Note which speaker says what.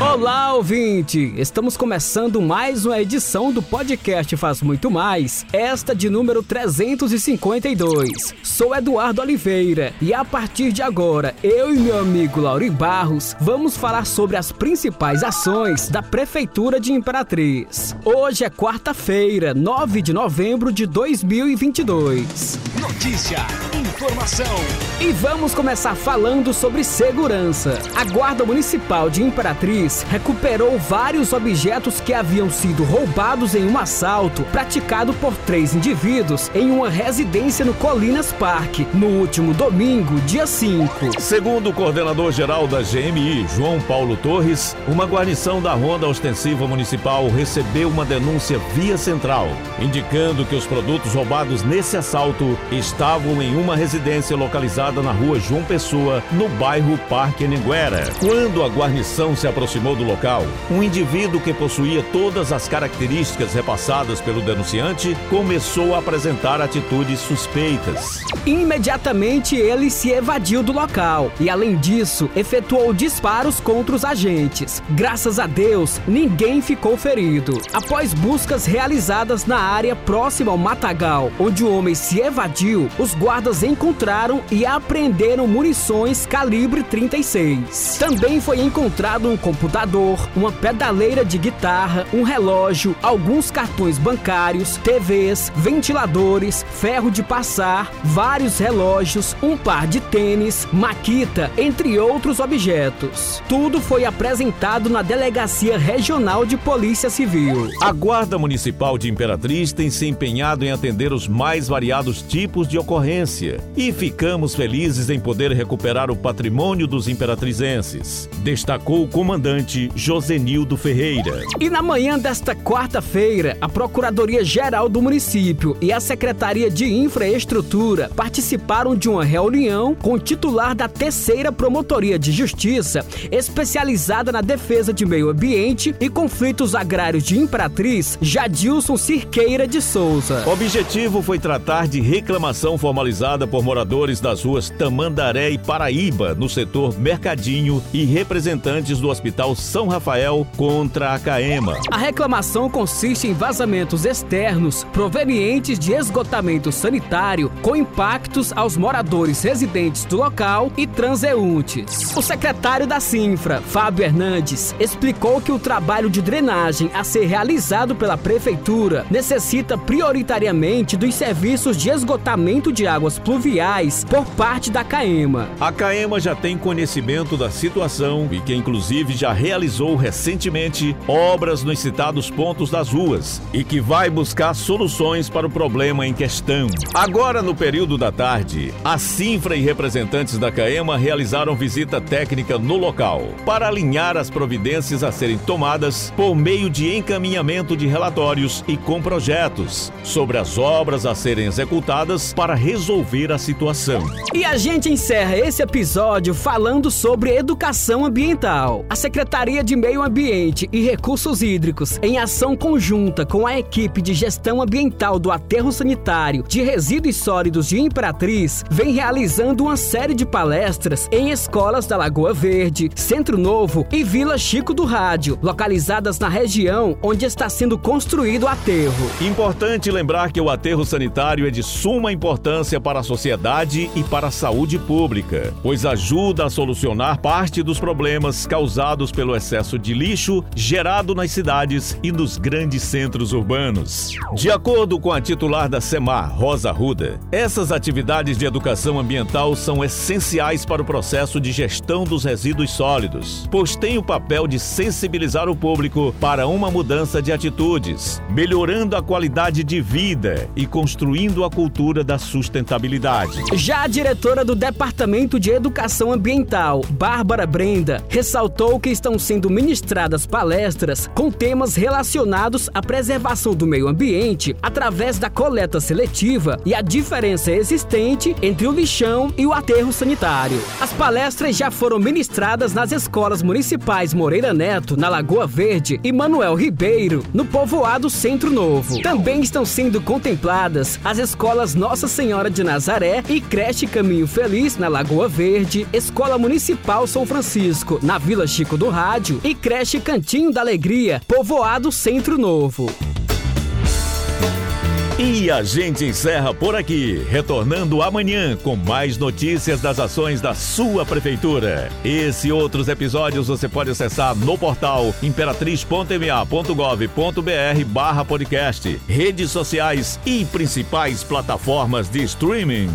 Speaker 1: Olá, ouvinte! Estamos começando mais uma edição do podcast Faz Muito Mais, esta de número 352. Sou Eduardo Oliveira e a partir de agora, eu e meu amigo Lauri Barros vamos falar sobre as principais ações da Prefeitura de Imperatriz. Hoje é quarta-feira, 9 de novembro de 2022.
Speaker 2: Notícia, informação.
Speaker 1: E vamos começar falando sobre segurança. A Guarda Municipal de Imperatriz recuperou vários objetos que haviam sido roubados em um assalto praticado por três indivíduos em uma residência no Colinas Park, no último domingo, dia 5.
Speaker 3: Segundo o coordenador geral da GMI, João Paulo Torres, uma guarnição da Ronda Ostensiva Municipal recebeu uma denúncia via central, indicando que os produtos roubados nesse assalto estavam em uma residência localizada na rua João Pessoa, no bairro Parque Aniguera. Quando a guarnição se aproximou do local, um indivíduo que possuía todas as características repassadas pelo denunciante começou a apresentar atitudes suspeitas.
Speaker 1: Imediatamente ele se evadiu do local e, além disso, efetuou disparos contra os agentes. Graças a Deus, ninguém ficou ferido. Após buscas realizadas na área próxima ao matagal, onde o homem se evadiu, os guardas encontraram e apreenderam munições calibre 36. Também foi encontrado um computador, uma pedaleira de guitarra, um relógio, alguns cartões bancários, TVs, ventiladores, ferro de passar, vários relógios, um par de tênis, maquita, entre outros objetos. Tudo foi apresentado na Delegacia Regional de Polícia Civil.
Speaker 3: A Guarda Municipal de Imperatriz tem se empenhado em atender os mais variados tipos de ocorrência e ficamos felizes em poder recuperar o patrimônio dos imperatrizenses, destacou o comandante Josenildo Ferreira.
Speaker 1: E na manhã desta quarta-feira, a Procuradoria-Geral do município e a Secretaria de Infraestrutura participaram de uma reunião com o titular da terceira Promotoria de Justiça, especializada na defesa de meio ambiente e conflitos agrários de Imperatriz, Jadilson Cirqueira de Souza.
Speaker 3: O objetivo foi tratar de reclamação formalizada por moradores das ruas Tamandaré e Paraíba, no setor Mercadinho, e representantes do Hospital São Rafael contra a Caema.
Speaker 1: A reclamação consiste em vazamentos externos provenientes de esgotamento sanitário com impactos aos moradores residentes do local e transeuntes. O secretário da Sinfra, Fábio Hernandes, explicou que o trabalho de drenagem a ser realizado pela prefeitura necessita prioritariamente dos serviços de esgotamento de águas pluviais por parte da Caema.
Speaker 3: A Caema já tem conhecimento da situação e que inclusive já realizou recentemente obras nos citados pontos das ruas e que vai buscar soluções para o problema em questão. Agora, no período da tarde, a Sinfra e representantes da Caema realizaram visita técnica no local para alinhar as providências a serem tomadas por meio de encaminhamento de relatórios e com projetos sobre as obras a serem executadas para resolver a situação.
Speaker 1: E a gente encerra esse episódio falando sobre educação ambiental. A Secretaria de Meio Ambiente e Recursos Hídricos, em ação conjunta com a equipe de gestão ambiental do aterro sanitário de resíduos sólidos de Imperatriz, vem realizando uma série de palestras em escolas da Lagoa Verde, Centro Novo e Vila Chico do Rádio, localizadas na região onde está sendo construído o aterro.
Speaker 3: Importante lembrar que o aterro sanitário é de suma importância para a sociedade e para a saúde pública, pois ajuda a solucionar parte dos problemas causados pelo excesso de lixo gerado nas cidades e nos grandes centros urbanos. De acordo com a titular da SEMAR, Rosa Ruda, essas atividades de educação ambiental são essenciais para o processo de gestão dos resíduos sólidos, pois têm o papel de sensibilizar o público para uma mudança de atitudes, melhorando a qualidade de vida e construindo a cultura da sustentabilidade.
Speaker 1: Já a diretora do Departamento de Educação Ambiental, Bárbara Brenda, ressaltou que estão sendo ministradas palestras com temas relacionados à preservação do meio ambiente através da coleta seletiva e a diferença existente entre o lixão e o aterro sanitário. As palestras já foram ministradas nas escolas municipais Moreira Neto, na Lagoa Verde, e Manuel Ribeiro, no povoado Centro Novo. Também estão sendo contempladas as escolas Nossa Senhora de Nazaré E Creche Caminho Feliz na Lagoa Verde, Escola Municipal São Francisco na Vila Chico do Rádio e Creche Cantinho da Alegria, Povoado Centro Novo.
Speaker 3: E a gente encerra por aqui, retornando amanhã com mais notícias das ações da sua prefeitura. Esse e outros episódios você pode acessar no portal imperatriz.ma.gov.br barra podcast, redes sociais e principais plataformas de streaming.